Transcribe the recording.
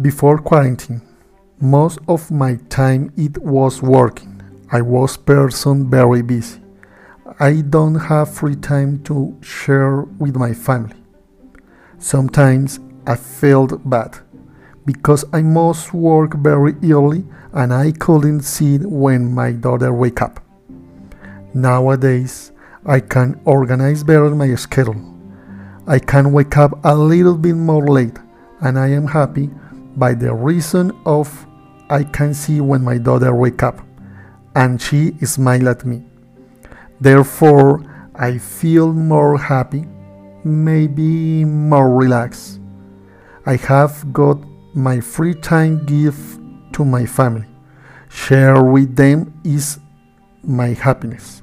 Before quarantine, most of my time it was working. I was person very busy. I don't have free time to share with my family. Sometimes I felt bad because I must work very early and I couldn't see when my daughter wake up. Nowadays, I can organize better my schedule. I can wake up a little bit more late and I am happy by the reason of I can see when my daughter wake up and she smile at me. Therefore, I feel more happy, maybe more relaxed. I have got my free time give to my family. Share with them is my happiness.